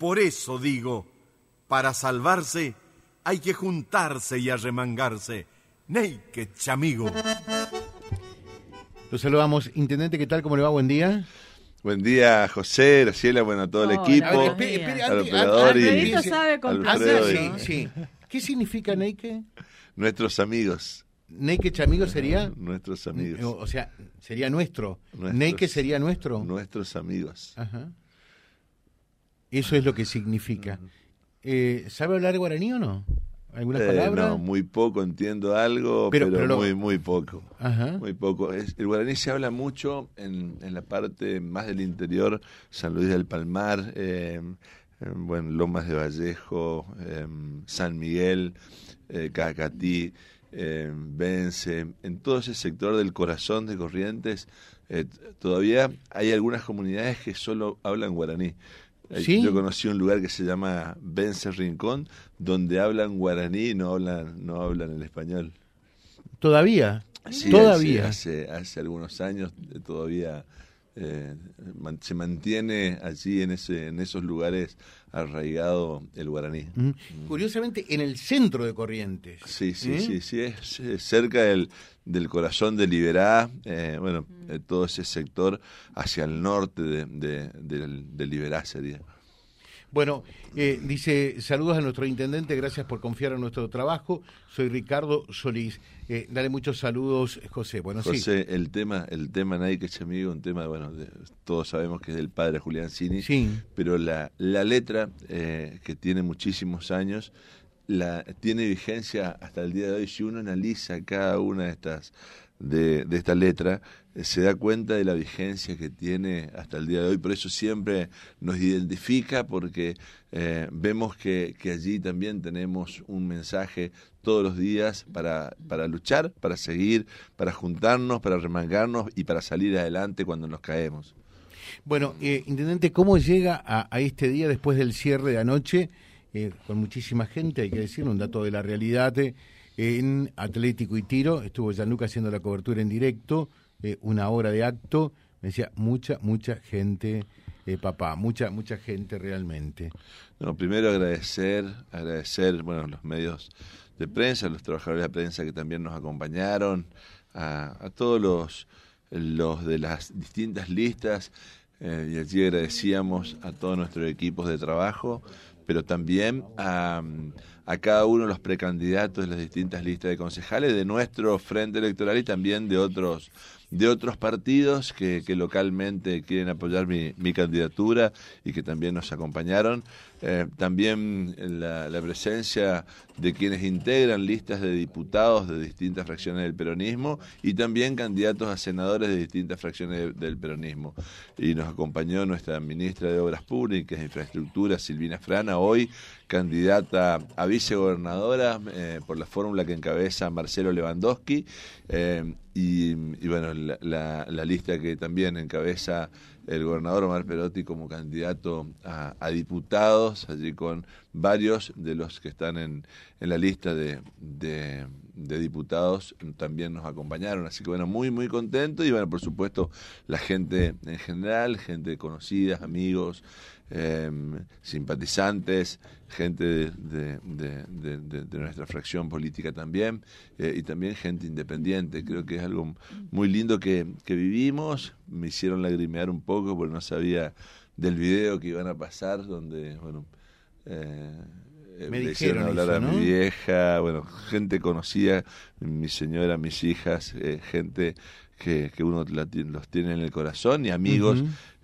Por eso digo, para salvarse hay que juntarse y arremangarse. Neike, chamigo. Lo saludamos. Intendente, ¿qué tal? ¿Cómo le va? Buen día. Buen día, José, Graciela, bueno, a todo el Hola, equipo, espere, espere, al operador y sabe Alfredo y sí, sí. ¿Qué significa Neike? nuestros amigos, Neike Chamigo sería, nuestros amigos, o sea, sería nuestro. Nuestros. Neike sería nuestro. nuestros amigos. Ajá. Eso es lo que significa. Eh, ¿Sabe hablar guaraní o no? ¿Algunas Eh, palabras? no, muy poco entiendo algo, Pero- pero, pero lo- muy, muy poco. Ajá. Muy poco. Es- el guaraní se habla mucho en, en la parte más del interior, San Luis del Palmar, eh, eh, bueno, Lomas de Vallejo, eh, San Miguel, eh, Cacatí, Vence, en todo ese sector del corazón de Corrientes, eh, todavía hay algunas comunidades que solo hablan guaraní. Eh, ¿Sí? Yo conocí un lugar que se llama Vence Rincón, donde hablan guaraní y no hablan, no hablan el español. ¿Todavía? Sí, Todavía. Hace, hace, hace algunos años eh, todavía eh, man- se mantiene allí en, ese, en esos lugares arraigado el guaraní. Mm. Curiosamente, en el centro de Corrientes. Sí, sí, ¿Eh? sí, sí, es, cerca del, del corazón de Liberá, eh, bueno, eh, todo ese sector hacia el norte de, de, del- de Liberá sería. Bueno, eh, dice, saludos a nuestro intendente, gracias por confiar en nuestro trabajo. Soy Ricardo Solís. Eh, dale muchos saludos, José. Bueno, sí. José, el tema, el tema Nadie que es amigo, un tema, bueno, de- todos sabemos que es del padre Julián Cini, Sí. pero la, la letra, eh, que tiene muchísimos años, la, tiene vigencia hasta el día de hoy. Si uno analiza cada una de estas de, de esta letra, eh, se da cuenta de la vigencia que tiene hasta el día de hoy. Por eso siempre nos identifica, porque eh, vemos que, que allí también tenemos un mensaje todos los días para, para luchar, para seguir, para juntarnos, para remangarnos y para salir adelante cuando nos caemos. Bueno, eh, intendente, ¿cómo llega a, a este día después del cierre de anoche? Eh, con muchísima gente, hay que decir, un dato de la realidad. En Atlético y Tiro, estuvo Gianluca haciendo la cobertura en directo, eh, una hora de acto, me decía, mucha, mucha gente, eh, papá, mucha, mucha gente realmente. No, primero agradecer, agradecer, bueno, los medios de prensa, los trabajadores de prensa que también nos acompañaron, a, a todos los, los de las distintas listas, eh, y allí agradecíamos a todos nuestros equipos de trabajo, pero también a, a cada uno de los precandidatos de las distintas listas de concejales de nuestro frente electoral y también de otros de otros partidos que, localmente quieren apoyar mi, candidatura y que también nos acompañaron. Eh, también la, presencia de quienes integran listas de diputados de distintas fracciones del peronismo y también candidatos a senadores de distintas fracciones de- del peronismo. Y nos acompañó nuestra ministra de Obras Públicas e Infraestructura, Silvina Frana, hoy candidata a vicegobernadora eh, por la fórmula que encabeza Marcelo Lewandowski. eh, y, bueno, la, lista que también encabeza el gobernador Omar Perotti como candidato a, diputados, allí con varios de los que están en, en la lista de- de diputados también nos acompañaron. Así que bueno, muy, muy contento y bueno, por supuesto, la gente en general, gente conocida, amigos, eh, simpatizantes, gente de nuestra fracción política también, eh, y también gente independiente. Creo que es algo muy lindo que, que vivimos. Me hicieron lagrimear un poco porque no sabía del video que iban a pasar, donde, bueno, eh, eh, Me le hicieron dijeron hablar eso, a mi vieja, bueno, gente conocida, mi señora, mis hijas, eh, gente que, que uno la los tiene en el corazón y amigos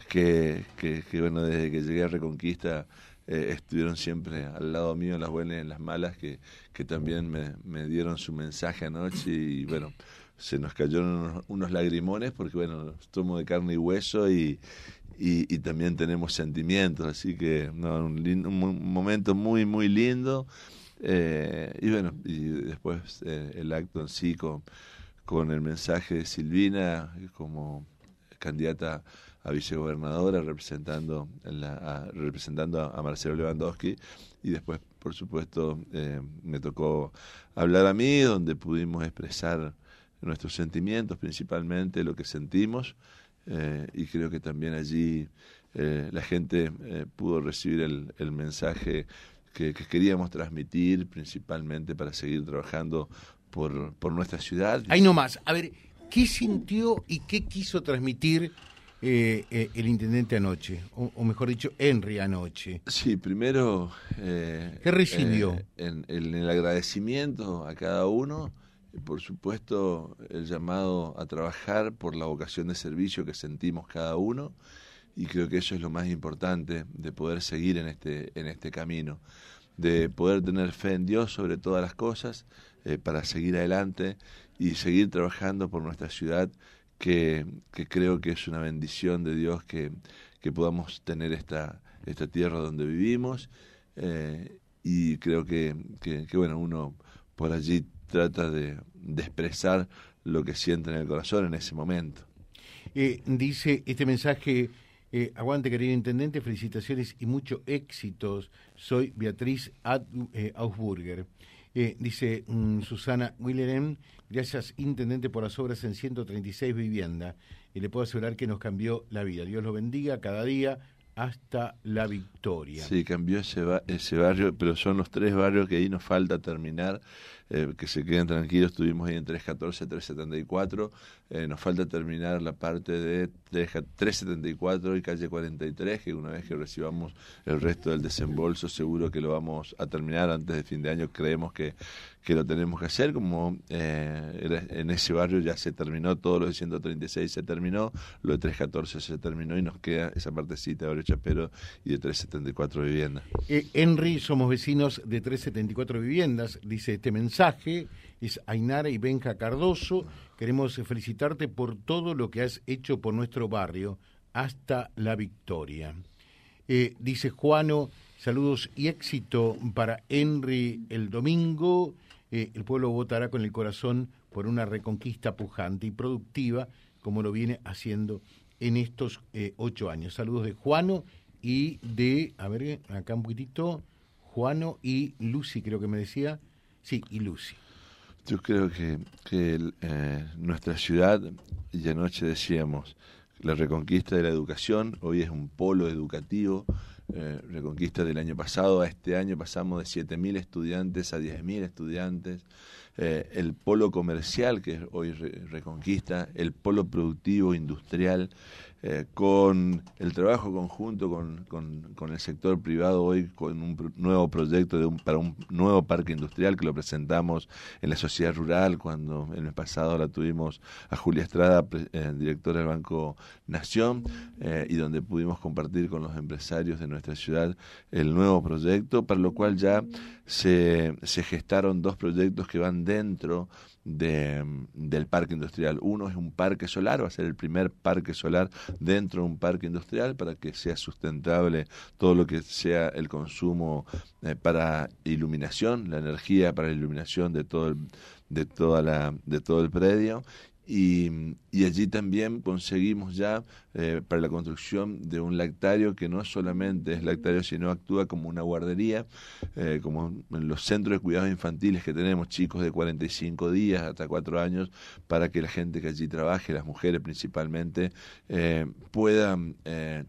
que, que, que, bueno, desde que llegué a Reconquista eh, estuvieron siempre al lado mío en las buenas y en las malas, que, que también me, me dieron su mensaje anoche y bueno, se nos cayeron unos, unos lagrimones porque bueno, somos de carne y hueso y, y, y también tenemos sentimientos, así que no, un, un un momento muy, muy lindo. Eh, y bueno, y después eh, el acto en sí con, con el mensaje de Silvina como candidata a vicegobernadora representando en la, a, representando a Marcelo Lewandowski y después por supuesto eh, me tocó hablar a mí donde pudimos expresar nuestros sentimientos principalmente lo que sentimos eh, y creo que también allí la gente pudo recibir el, mensaje que, queríamos transmitir, principalmente para seguir trabajando por, por nuestra ciudad. Ahí nomás, a ver, ¿qué sintió y qué quiso transmitir eh, eh, el intendente anoche, o, mejor dicho, Henry anoche? Sí, primero... Eh, ¿Qué recibió? En, el agradecimiento a cada uno, por supuesto, el llamado a trabajar por la vocación de servicio que sentimos cada uno, y creo que eso es lo más importante de poder seguir en este, en este camino, de poder tener fe en Dios sobre todas las cosas, para seguir adelante y seguir trabajando por nuestra ciudad que, creo que es una bendición de Dios que, podamos tener esta, esta tierra donde vivimos eh, y creo que, bueno, uno por allí trata de, expresar lo que siente en el corazón en ese momento. Eh, dice este mensaje, eh, aguante querido intendente, felicitaciones y muchos éxitos. Soy Beatriz Ausburger. dice mm, Susana Willerem, Gracias, Intendente, por las obras en 136 viviendas. Y le puedo asegurar que nos cambió la vida. Dios lo bendiga cada día hasta la victoria. Sí, cambió ese, ese barrio, pero son los tres barrios que ahí nos falta terminar. Eh, que se queden tranquilos, estuvimos ahí en 314, 374. Eh, nos falta terminar la parte de 374 y calle 43, que una vez que recibamos el resto del desembolso, seguro que lo vamos a terminar antes de fin de año. Creemos que, que lo tenemos que hacer, como eh, en ese barrio ya se terminó, todo lo de 136 se terminó, lo de 314 se terminó y nos queda esa partecita de Barrio Chapero y de 374 viviendas. Henry, somos vecinos de 374 viviendas, dice este mensaje mensaje es Ainara y Benja Cardoso. Queremos felicitarte por todo lo que has hecho por nuestro barrio hasta la victoria. Eh, dice Juano, saludos y éxito para Henry el domingo. Eh, el pueblo votará con el corazón por una reconquista pujante y productiva como lo viene haciendo en estos eh, ocho años. Saludos de Juano y de, a ver, acá un poquitito, Juano y Lucy, creo que me decía, Sí, y Lucy. Yo creo que, que eh, nuestra ciudad, y anoche decíamos, la reconquista de la educación, hoy es un polo educativo, eh, reconquista del año pasado a este año pasamos de 7.000 estudiantes a 10.000 estudiantes, eh, el polo comercial que hoy reconquista, el polo productivo industrial, eh, con el trabajo conjunto con, con, el sector privado hoy con un nuevo proyecto de un, para un nuevo parque industrial que lo presentamos en la sociedad rural cuando el mes pasado la tuvimos a Julia Estrada, eh, directora del Banco Nación, eh, y donde pudimos compartir con los empresarios de nuestra ciudad el nuevo proyecto, para lo cual ya se, se gestaron dos proyectos que van dentro de, del parque industrial. Uno es un parque solar, va a ser el primer parque solar dentro de un parque industrial para que sea sustentable todo lo que sea el consumo eh, para iluminación, la energía para la iluminación de todo el, de toda la de todo el predio y, allí también conseguimos ya eh, para la construcción de un lactario que no solamente es lactario, sino actúa como una guardería, eh, como en los centros de cuidados infantiles que tenemos, chicos de 45 días hasta 4 años, para que la gente que allí trabaje, las mujeres principalmente, eh, puedan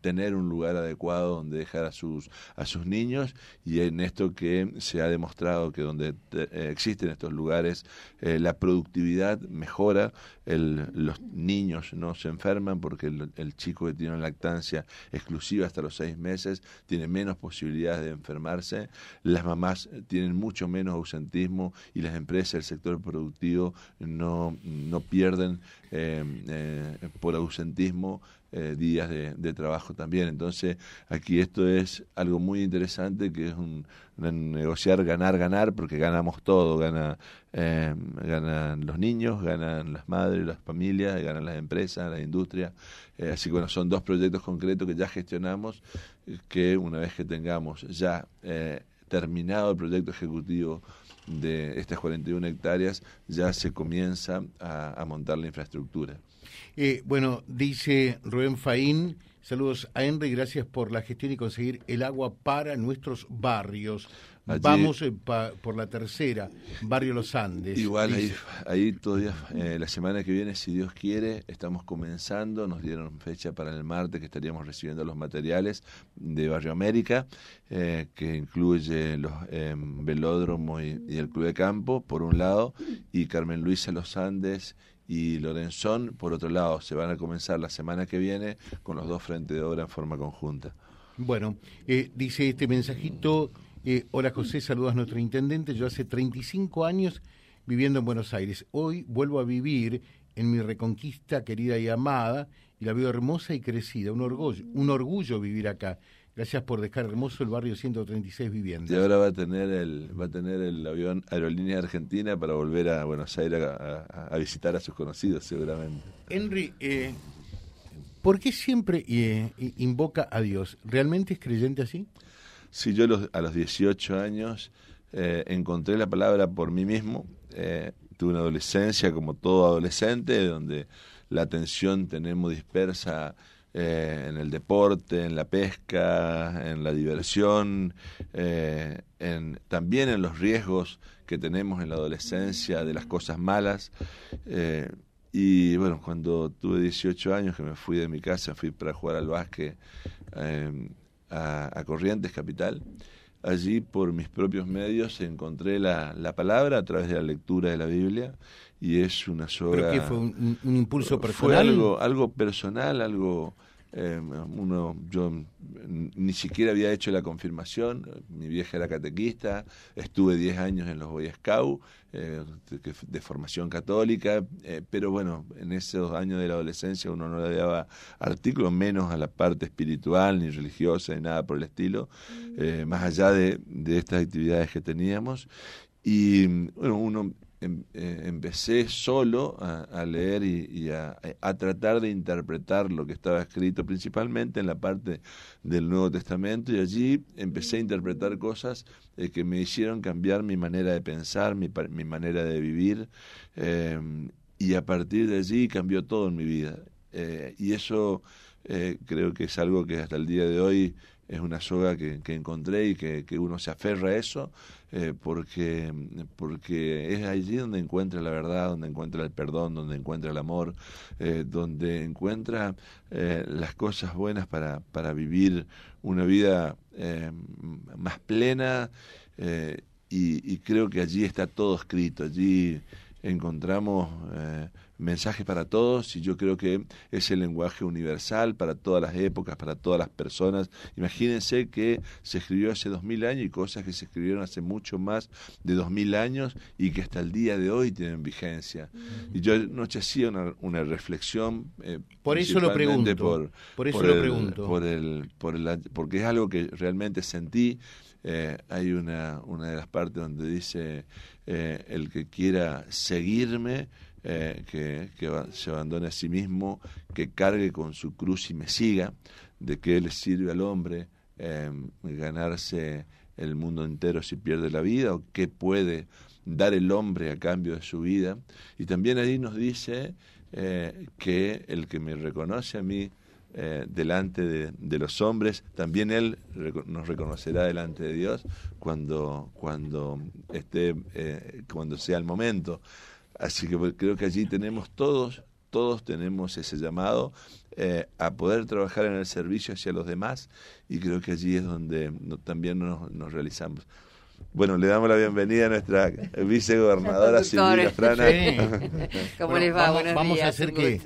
tener un lugar adecuado donde dejar a sus, a sus niños. Y en esto que se ha demostrado que donde existen estos lugares, la productividad mejora, el, los niños no se enferman porque el, chico que tiene lactancia exclusiva hasta los seis meses tiene menos posibilidades de enfermarse, las mamás tienen mucho menos ausentismo y las empresas, el sector productivo no, no pierden por ausentismo eh, días de, trabajo también. Entonces, aquí esto es algo muy interesante que es un, negociar, ganar, ganar, porque ganamos todo. Gana, eh, ganan los niños, ganan las madres, las familias, ganan las empresas, la industria. Eh, así que bueno, son dos proyectos concretos que ya gestionamos, que una vez que tengamos ya terminado el proyecto ejecutivo de estas 41 hectáreas, ya se comienza a montar la infraestructura. Eh, bueno, dice Rubén Faín, Saludos a Henry, gracias por la gestión y conseguir el agua para nuestros barrios. Vamos eh, por la tercera, Barrio Los Andes. Igual ahí, ahí, todavía, eh, la semana que viene, si Dios quiere, estamos comenzando, nos dieron fecha para el martes que estaríamos recibiendo los materiales de Barrio América, eh, que incluye los velódromo y, y, el Club de Campo, por un lado, y Carmen Luisa Los Andes y Lorenzón, por otro lado, se van a comenzar la semana que viene con los dos frentes de obra en forma conjunta. Bueno, dice este mensajito eh, hola José, saludos a nuestro intendente. Yo hace 35 años viviendo en Buenos Aires. Hoy vuelvo a vivir en mi reconquista querida y amada y la veo hermosa y crecida. Un orgullo, un orgullo vivir acá. Gracias por dejar hermoso el barrio 136 viviendas. Y ahora va a tener el va a tener el avión Aerolínea Argentina para volver a Buenos Aires a, visitar a sus conocidos seguramente. Henry, eh, ¿por qué siempre eh, invoca a Dios? ¿Realmente es creyente así? Si yo a los 18 años eh, encontré la palabra por mí mismo, tuve una adolescencia como todo adolescente, donde la atención tenemos dispersa eh, en el deporte, en la pesca, en la diversión, en, también en los riesgos que tenemos en la adolescencia de las cosas malas. y bueno, cuando tuve 18 años que me fui de mi casa, fui para jugar al básquet a, Corrientes Capital. Allí, por mis propios medios, encontré la, la, palabra a través de la lectura de la Biblia y es una soga... ¿Pero qué fue? ¿Un, impulso personal? Fue algo, algo personal, algo... Eh, uno, yo ni siquiera había hecho la confirmación, mi vieja era catequista, estuve 10 años en los Boy Scouts, eh, de, formación católica, eh, pero bueno, en esos años de la adolescencia uno no le daba artículos menos a la parte espiritual, ni religiosa, ni nada por el estilo, eh, más allá de, de estas actividades que teníamos. Y bueno, uno Em, eh, empecé solo a, leer y, a, tratar de interpretar lo que estaba escrito, principalmente en la parte del Nuevo Testamento, y allí empecé a interpretar cosas eh, que me hicieron cambiar mi manera de pensar, mi, manera de vivir, em, y a partir de allí cambió todo en mi vida. Eh, y eso creo que es algo que hasta el día de hoy es una soga que, encontré y que, uno se aferra a eso eh, porque, porque es allí donde encuentra la verdad, donde encuentra el perdón, donde encuentra el amor, eh, donde encuentra eh, las cosas buenas para, para vivir una vida más plena y, y, creo que allí está todo escrito, allí encontramos mensaje para todos y yo creo que es el lenguaje universal para todas las épocas, para todas las personas. Imagínense que se escribió hace dos mil años y cosas que se escribieron hace mucho más de dos mil años y que hasta el día de hoy tienen vigencia. Y yo anoche hacía una, una reflexión. Eh, por eso lo pregunto. Por, por eso lo pregunto. Por el, por el, porque es algo que realmente sentí. Eh, hay una, una de las partes donde dice eh, el que quiera seguirme eh, que, se abandone a sí mismo, que cargue con su cruz y me siga, de que le sirve al hombre eh, ganarse el mundo entero si pierde la vida, o qué puede dar el hombre a cambio de su vida. Y también ahí nos dice que el que me reconoce a mí delante de, los hombres, también Él nos reconocerá delante de Dios cuando, cuando, esté, cuando sea el momento. Así que creo que allí tenemos todos, todos tenemos ese llamado eh, a poder trabajar en el servicio hacia los demás y creo que allí es donde también nos realizamos. Bueno, le damos la bienvenida a nuestra vicegobernadora Silvina Frana. ¿Cómo les va? Vamos, vamos a hacer que,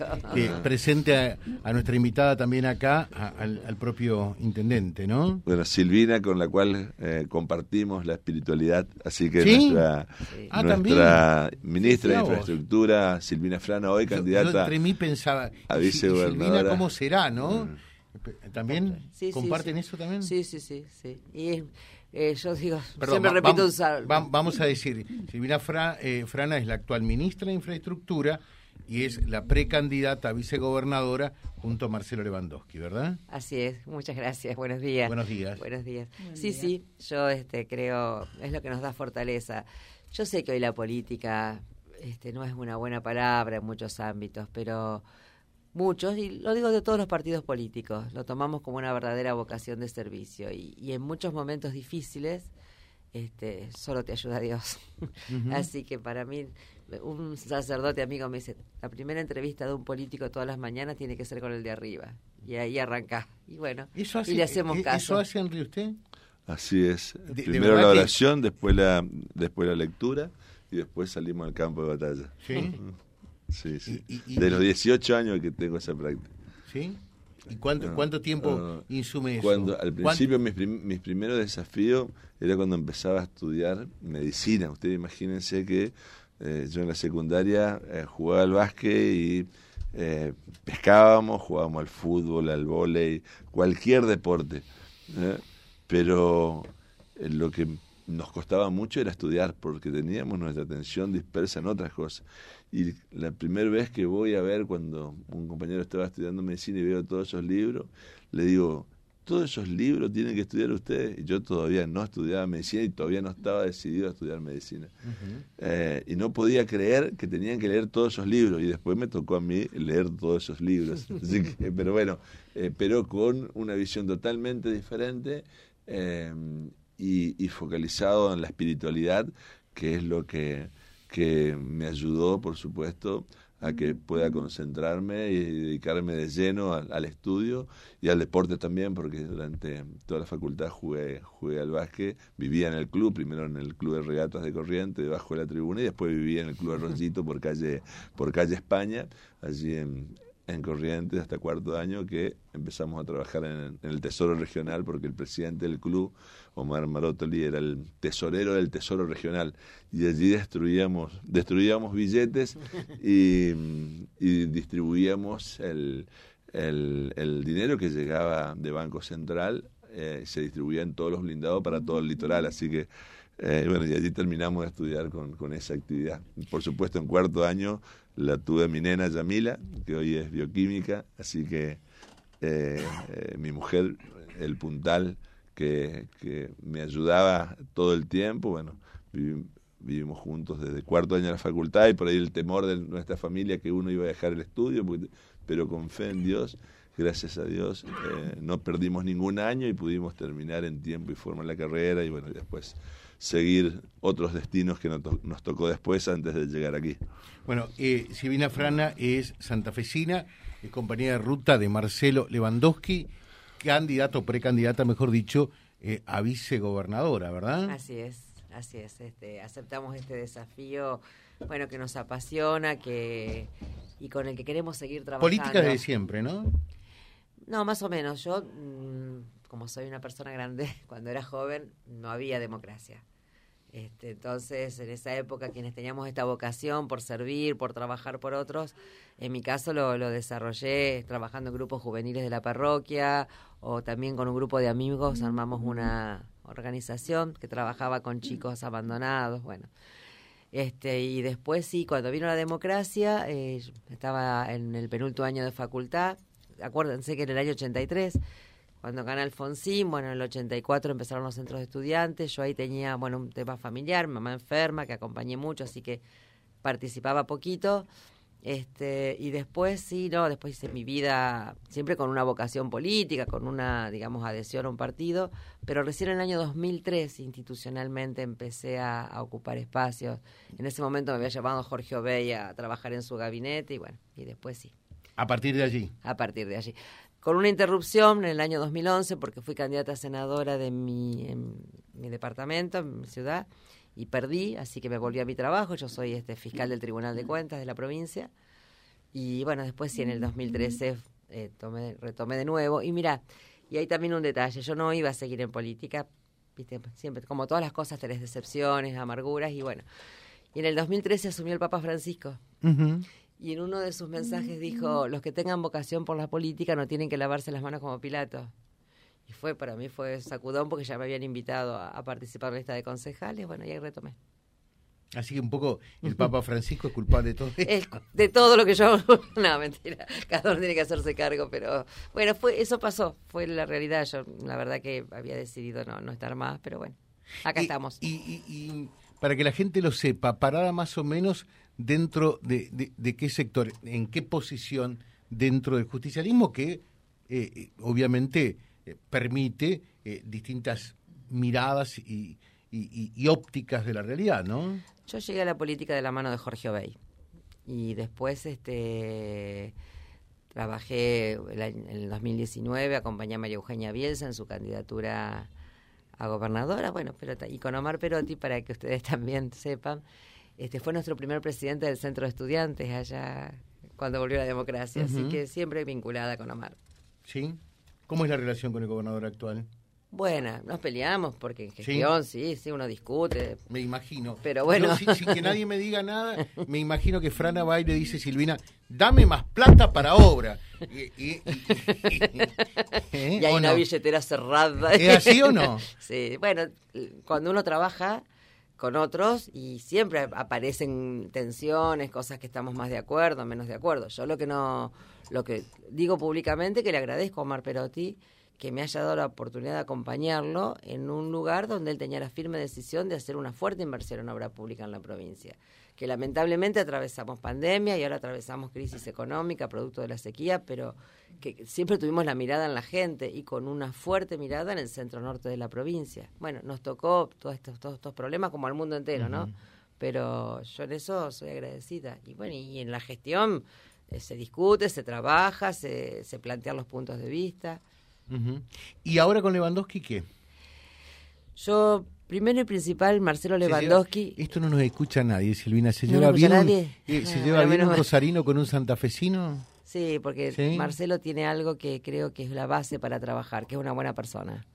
presente a, nuestra invitada también acá, al, propio intendente, ¿no? Bueno, Silvina, con la cual eh, compartimos la espiritualidad, así que nuestra, ah, nuestra ministra de Infraestructura, Silvina Frana, hoy candidata yo entre mí pensaba, a vicegobernadora. Silvina, ¿cómo será, no? Mm. ¿También? ¿Comparten eso también? Sí, sí, sí. sí. Y es eh, yo digo, siempre repito vamos a decir, Silvina eh, Frana es la actual ministra de Infraestructura y es la precandidata a vicegobernadora junto a Marcelo Lewandowski, ¿verdad? Así es, muchas gracias, buenos días. Buenos días. Buenos días. sí, sí, yo este, creo, es lo que nos da fortaleza. Yo sé que hoy la política este, no es una buena palabra en muchos ámbitos, pero muchos, y lo digo de todos los partidos políticos, lo tomamos como una verdadera vocación de servicio y, y en muchos momentos difíciles este, solo te ayuda Dios. Así que para mí, un sacerdote amigo me dice, la primera entrevista de un político todas las mañanas tiene que ser con el de arriba. Y ahí arranca. Y bueno, y le hacemos caso. ¿Eso hace Henry usted? Así es. Primero la oración, después la, después la lectura y después salimos al campo de batalla. Sí. Sí, sí. de los 18 años que tengo esa práctica. ¿Sí? ¿Y cuánto, cuánto tiempo insume eso? Cuando, al principio mis, mis, primeros desafíos era cuando empezaba a estudiar medicina. Ustedes imagínense que eh, yo en la secundaria eh, jugaba al básquet y eh, pescábamos, jugábamos al fútbol, al vóley, cualquier deporte. Pero lo que nos costaba mucho era estudiar porque teníamos nuestra atención dispersa en otras cosas. Y la primera vez que voy a ver cuando un compañero estaba estudiando medicina y veo todos esos libros, le digo, todos esos libros tienen que estudiar ustedes. Y yo todavía no estudiaba medicina y todavía no estaba decidido a estudiar medicina. Eh, y no podía creer que tenían que leer todos esos libros. Y después me tocó a mí leer todos esos libros. pero bueno, eh, pero con una visión totalmente diferente eh, y, y focalizado en la espiritualidad, que es lo que que me ayudó, por supuesto, a que pueda concentrarme y dedicarme de lleno al, estudio y al deporte también, porque durante toda la facultad jugué, jugué al básquet, vivía en el club, primero en el club de regatas de Corriente, debajo de la tribuna, y después vivía en el club Arroyito por calle, por calle España, allí en, en Corrientes hasta cuarto año que empezamos a trabajar en, el Tesoro Regional porque el presidente del club, Omar Marotoli, era el tesorero del Tesoro Regional y allí destruíamos, destruíamos billetes y, distribuíamos el, el, dinero que llegaba de Banco Central, eh, se distribuía en todos los blindados para todo el litoral, así que eh, bueno, y allí terminamos de estudiar con, con esa actividad. Por supuesto, en cuarto año la tuve mi nena Yamila, que hoy es bioquímica, así que eh, eh, mi mujer, el puntal que, que, me ayudaba todo el tiempo, bueno, vivimos juntos desde cuarto año de la facultad y por ahí el temor de nuestra familia que uno iba a dejar el estudio, pero con fe en Dios, gracias a Dios, eh, no perdimos ningún año y pudimos terminar en tiempo y forma la carrera y bueno, después seguir otros destinos que nos, tocó después antes de llegar aquí. Bueno, eh, Silvina Frana es santafesina, es compañera de ruta de Marcelo Lewandowski, candidato, precandidata, mejor dicho, eh, a vicegobernadora, ¿verdad? Así es, así es. Este, aceptamos este desafío, bueno, que nos apasiona, que y con el que queremos seguir trabajando. Política desde siempre, ¿no? No, más o menos. Yo, mm, como soy una persona grande, cuando era joven no había democracia. Este, entonces, en esa época, quienes teníamos esta vocación por servir, por trabajar por otros, en mi caso lo, lo, desarrollé trabajando en grupos juveniles de la parroquia o también con un grupo de amigos armamos una organización que trabajaba con chicos abandonados, bueno. Este, y después sí, cuando vino la democracia, eh, estaba en el penúltimo año de facultad, acuérdense que en el año 83 cuando gana Alfonsín, bueno, en el 84 empezaron los centros de estudiantes, yo ahí tenía, bueno, un tema familiar, mamá enferma, que acompañé mucho, así que participaba poquito. Este, y después sí, no, después hice mi vida siempre con una vocación política, con una, digamos, adhesión a un partido, pero recién en el año 2003 institucionalmente empecé a, a ocupar espacios. En ese momento me había llamado Jorge Obey a trabajar en su gabinete y bueno, y después sí. A partir de allí. A partir de allí con una interrupción en el año 2011 porque fui candidata a senadora de mi, en mi departamento, en mi ciudad, y perdí, así que me volví a mi trabajo. Yo soy este fiscal del Tribunal de Cuentas de la provincia. Y bueno, después sí, en el 2013 eh, tomé, retomé de nuevo. Y mira, y hay también un detalle, yo no iba a seguir en política, viste, siempre, como todas las cosas, tenés decepciones, amarguras, y bueno. Y en el 2013 asumió el Papa Francisco y en uno de sus mensajes dijo, los que tengan vocación por la política no tienen que lavarse las manos como Pilato. Y fue, para mí fue sacudón porque ya me habían invitado a, participar en la lista de concejales, bueno, y ahí retomé. Así que un poco el Papa Francisco es culpable de todo esto. de todo lo que yo... no, mentira, cada uno tiene que hacerse cargo, pero bueno, fue eso pasó, fue la realidad. Yo la verdad que había decidido no, no estar más, pero bueno, acá estamos. Y, y, para que la gente lo sepa, parada más o menos dentro de, de, qué sector, en qué posición dentro del justicialismo que eh, obviamente permite distintas miradas y, y, ópticas de la realidad, ¿no? Yo llegué a la política de la mano de Jorge Obey. Y después este trabajé en el 2019, acompañé a María Eugenia Bielsa en su candidatura a gobernadora, bueno, pero y con Omar Perotti para que ustedes también sepan, este fue nuestro primer presidente del centro de estudiantes allá cuando volvió la democracia, así que siempre vinculada con Omar. ¿Sí? ¿Cómo es la relación con el gobernador actual? Buena, nos peleamos porque en gestión, ¿Sí? sí, uno discute. Me imagino. Pero bueno. sin, que nadie me diga nada, me imagino que Frana va y le dice Silvina, dame más plata para obra. Y, hay una billetera cerrada. ¿Es así o no? sí, bueno, cuando uno trabaja con otros y siempre aparecen tensiones, cosas que estamos más de acuerdo, menos de acuerdo. Yo lo que no, lo que digo públicamente que le agradezco a Omar Perotti que me haya dado la oportunidad de acompañarlo en un lugar donde él tenía la firme decisión de hacer una fuerte inversión en obra pública en la provincia. Que lamentablemente atravesamos pandemia y ahora atravesamos crisis económica producto de la sequía, pero que siempre tuvimos la mirada en la gente y con una fuerte mirada en el centro norte de la provincia. Bueno, nos tocó todos estos, todos estos problemas como al mundo entero, ¿no? Pero yo en eso soy agradecida. Y bueno, y en la gestión eh, se discute, se trabaja, se, se plantean los puntos de vista. ¿Y ahora con Lewandowski qué? Yo, primero y principal, Marcelo Lewandowski. esto no nos escucha nadie, Silvina. ¿Se lleva bien, eh, ¿se lleva bien un rosarino con un santafesino? Sí, porque Marcelo tiene algo que creo que es la base para trabajar, que es una buena persona.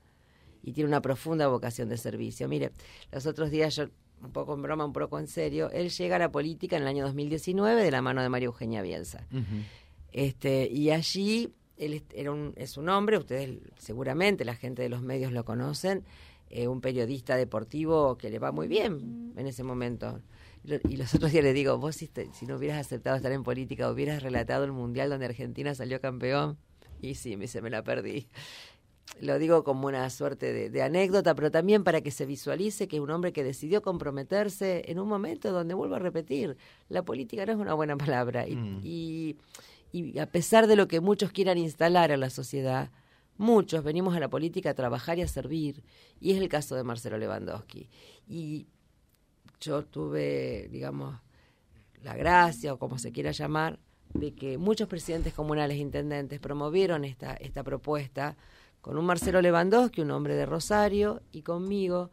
Y tiene una profunda vocación de servicio. Mire, los otros días yo, un poco en broma, un poco en serio, él llega a la política en el año 2019 de la mano de María Eugenia Bielsa. este, y allí él era un, es un hombre, ustedes seguramente, la gente de los medios lo conocen, eh, un periodista deportivo que le va muy bien en ese momento. Y los otros días le digo, vos si, si no hubieras aceptado estar en política, hubieras relatado el Mundial donde Argentina salió campeón. Y sí, me, se me la perdí. Lo digo como una suerte de, anécdota, pero también para que se visualice que es un hombre que decidió comprometerse en un momento donde, vuelvo a repetir, la política no es una buena palabra. y mm y a pesar de lo que muchos quieran instalar a la sociedad, muchos venimos a la política a trabajar y a servir, y es el caso de Marcelo Lewandowski. Y yo tuve, digamos, la gracia, o como se quiera llamar, de que muchos presidentes comunales e intendentes promovieron esta, esta propuesta con un Marcelo Lewandowski, un hombre de Rosario, y conmigo,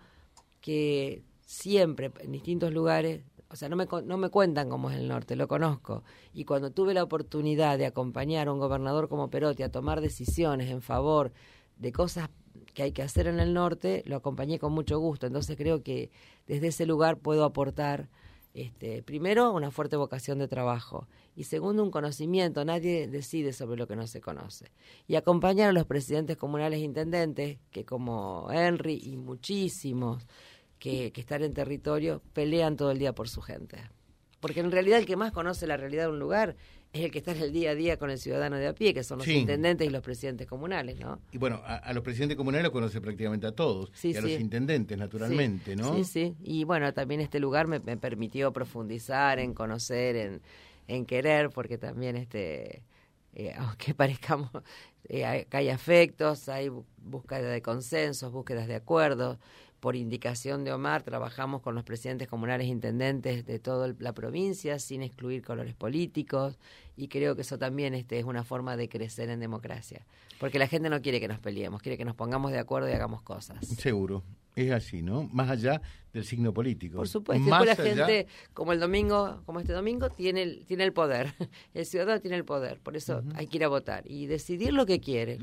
que siempre en distintos lugares o sea, no me, no me cuentan cómo es el norte, lo conozco. Y cuando tuve la oportunidad de acompañar a un gobernador como Perotti a tomar decisiones en favor de cosas que hay que hacer en el norte, lo acompañé con mucho gusto. Entonces creo que desde ese lugar puedo aportar, este, primero, una fuerte vocación de trabajo y segundo, un conocimiento. Nadie decide sobre lo que no se conoce. Y acompañar a los presidentes comunales e intendentes, que como Henry y muchísimos, que, estar en territorio, pelean todo el día por su gente. Porque en realidad el que más conoce la realidad de un lugar es el que está en el día a día con el ciudadano de a pie, que son los intendentes y los presidentes comunales, ¿no? Y bueno, a, los presidentes comunales los conoce prácticamente a todos, y a los intendentes, naturalmente, ¿no? Sí, sí. Y bueno, también este lugar me, permitió profundizar en conocer, en, en querer, porque también, este eh, aunque parezcamos, eh, hay afectos, hay búsqueda de consensos, búsquedas de acuerdos, por indicación de Omar, trabajamos con los presidentes comunales e intendentes de toda la provincia, sin excluir colores políticos, y creo que eso también este, es una forma de crecer en democracia. Porque la gente no quiere que nos peleemos, quiere que nos pongamos de acuerdo y hagamos cosas. Seguro. Es así, ¿no? Más allá del signo político. Por supuesto. Más la gente, como el domingo, como este domingo, tiene el, tiene el poder. El ciudadano tiene el poder. Por eso hay que ir a votar y decidir lo que quiere.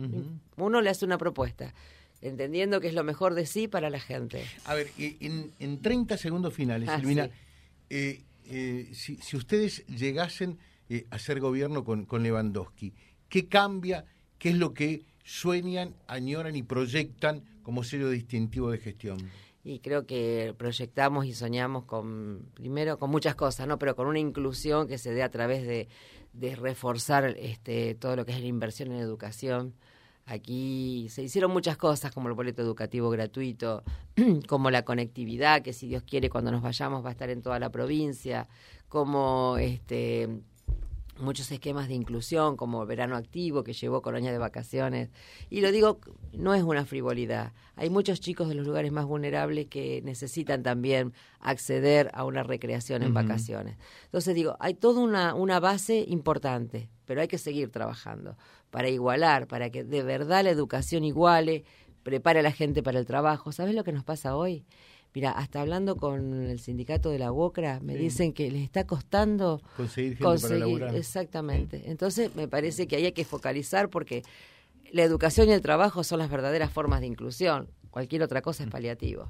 Uno le hace una propuesta entendiendo que es lo mejor de sí para la gente. A ver, en, en 30 segundos finales, ah, Silvina, eh, eh, si, ustedes llegasen eh, a ser gobierno con, con Lewandowski, ¿qué cambia? ¿Qué es lo que sueñan, añoran y proyectan como sello distintivo de gestión? y creo que proyectamos y soñamos con primero con muchas cosas no pero con una inclusión que se dé a través de, de reforzar este todo lo que es la inversión en educación Aquí se hicieron muchas cosas como el boleto educativo gratuito, como la conectividad, que si Dios quiere cuando nos vayamos va a estar en toda la provincia, como este muchos esquemas de inclusión como verano activo que llevó colonia de vacaciones. Y lo digo no es una frivolidad. Hay muchos chicos de los lugares más vulnerables que necesitan también acceder a una recreación en vacaciones. Entonces digo hay toda una, una base importante pero hay que seguir trabajando para igualar para que de verdad la educación iguale prepare a la gente para el trabajo. Sabes lo que nos pasa hoy Mira, hasta hablando con el sindicato de la UOCRA, me dicen que les está costando conseguir gente para laburar. Exactamente. Entonces, me parece que ahí hay que focalizar porque la educación y el trabajo son las verdaderas formas de inclusión. Cualquier otra cosa es mm. paliativo.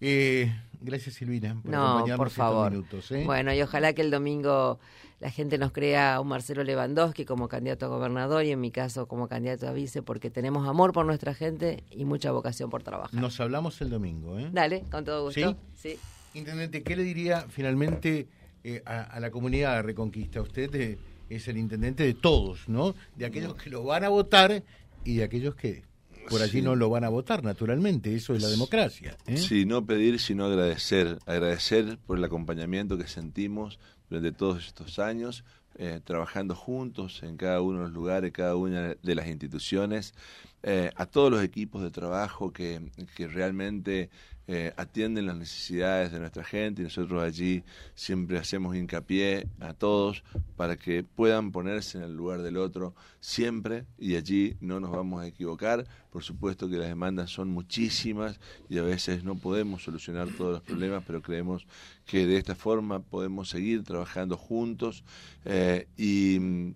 Eh, gracias Silvina por no, por favor. Minutos, ¿eh? Bueno, y ojalá que el domingo la gente nos crea a un Marcelo Lewandowski como candidato a gobernador y en mi caso como candidato a vice porque tenemos amor por nuestra gente y mucha vocación por trabajar. Nos hablamos el domingo, ¿eh? Dale, con todo gusto. ¿Sí? Intendente, ¿qué le diría finalmente eh, a, la comunidad de Reconquista? Usted eh, es el intendente de todos, ¿no? De aquellos que lo van a votar y de aquellos que por allí no lo van a votar, naturalmente, eso es la democracia. ¿eh? Sí, no pedir, sino agradecer, agradecer por el acompañamiento que sentimos durante todos estos años, eh, trabajando juntos en cada uno de los lugares, cada una de las instituciones, eh, a todos los equipos de trabajo que, que realmente eh, atienden las necesidades de nuestra gente y nosotros allí siempre hacemos hincapié a todos para que puedan ponerse en el lugar del otro siempre y allí no nos vamos a equivocar. Por supuesto que las demandas son muchísimas y a veces no podemos solucionar todos los problemas, pero creemos que de esta forma podemos seguir trabajando juntos eh, y,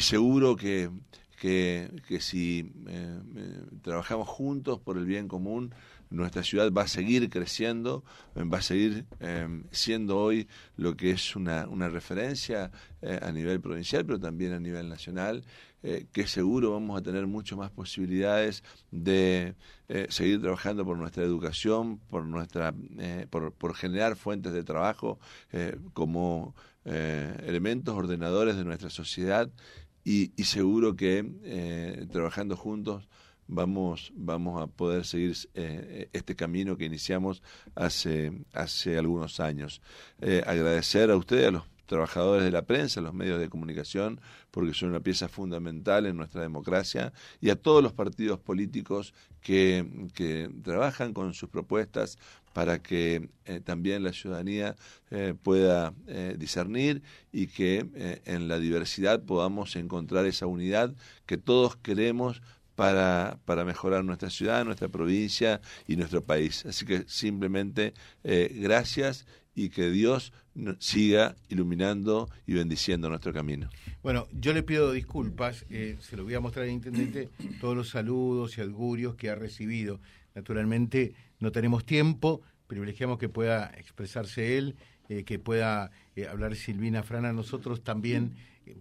seguro que que, que si eh, trabajamos juntos por el bien común, nuestra ciudad va a seguir creciendo, va a seguir em, siendo hoy lo que es una, una referencia eh, a nivel provincial, pero también a nivel nacional, eh, que seguro vamos a tener mucho más posibilidades de eh, seguir trabajando por nuestra educación, por, nuestra, por, por generar fuentes de trabajo como elementos ordenadores de nuestra sociedad y seguro que trabajando juntos vamos, vamos a poder seguir eh, este camino que iniciamos hace, hace algunos años. Eh, agradecer a ustedes, a los trabajadores de la prensa, a los medios de comunicación, porque son una pieza fundamental en nuestra democracia, y a todos los partidos políticos que, que trabajan con sus propuestas para que eh, también la ciudadanía pueda discernir y que en la diversidad podamos encontrar esa unidad que todos queremos para, para mejorar nuestra ciudad, nuestra provincia y nuestro país. Así que simplemente eh, gracias y que Dios siga iluminando y bendiciendo nuestro camino. Bueno, yo le pido disculpas, eh, se lo voy a mostrar al intendente todos los saludos y augurios que ha recibido. Naturalmente no tenemos tiempo, privilegiamos que pueda expresarse él, eh, que pueda hablar Silvina Frana, nosotros también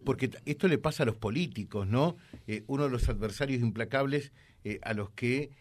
porque esto le pasa a los políticos, ¿no? Eh, uno de los adversarios implacables eh, a los que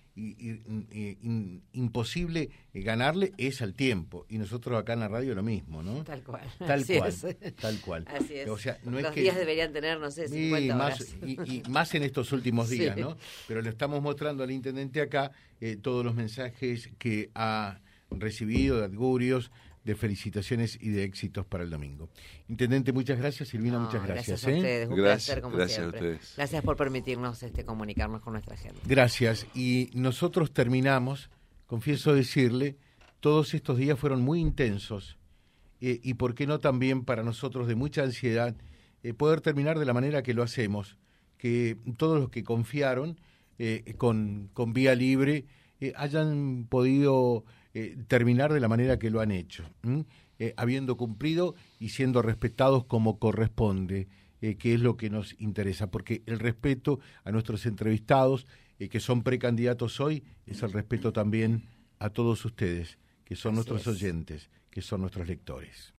imposible ganarle es al tiempo. Y nosotros acá en la radio lo mismo, ¿no? Tal cual. Tal cual. Tal cual. Así es. O sea, no Los es que, días deberían tener, no sé, 50 más, Y, más en estos últimos días, ¿no? Pero le estamos mostrando al intendente acá eh, todos los mensajes que ha recibido de augurios, de felicitaciones y de éxitos para el domingo. Intendente, muchas gracias. Silvina, muchas gracias. Gracias a ¿eh? ustedes, un gracias, placer como gracias siempre. A ustedes. Gracias por permitirnos este, comunicarnos con nuestra gente. Gracias. Y nosotros terminamos, confieso decirle, todos estos días fueron muy intensos eh, y, por qué no también para nosotros de mucha ansiedad, eh, poder terminar de la manera que lo hacemos, que todos los que confiaron con, con vía libre hayan podido eh, terminar de la manera que lo han hecho, eh, habiendo cumplido y siendo respetados como corresponde, eh, que es lo que nos interesa, porque el respeto a nuestros entrevistados, que son precandidatos hoy, es el respeto también a todos ustedes, que son nuestros oyentes, que son nuestros lectores.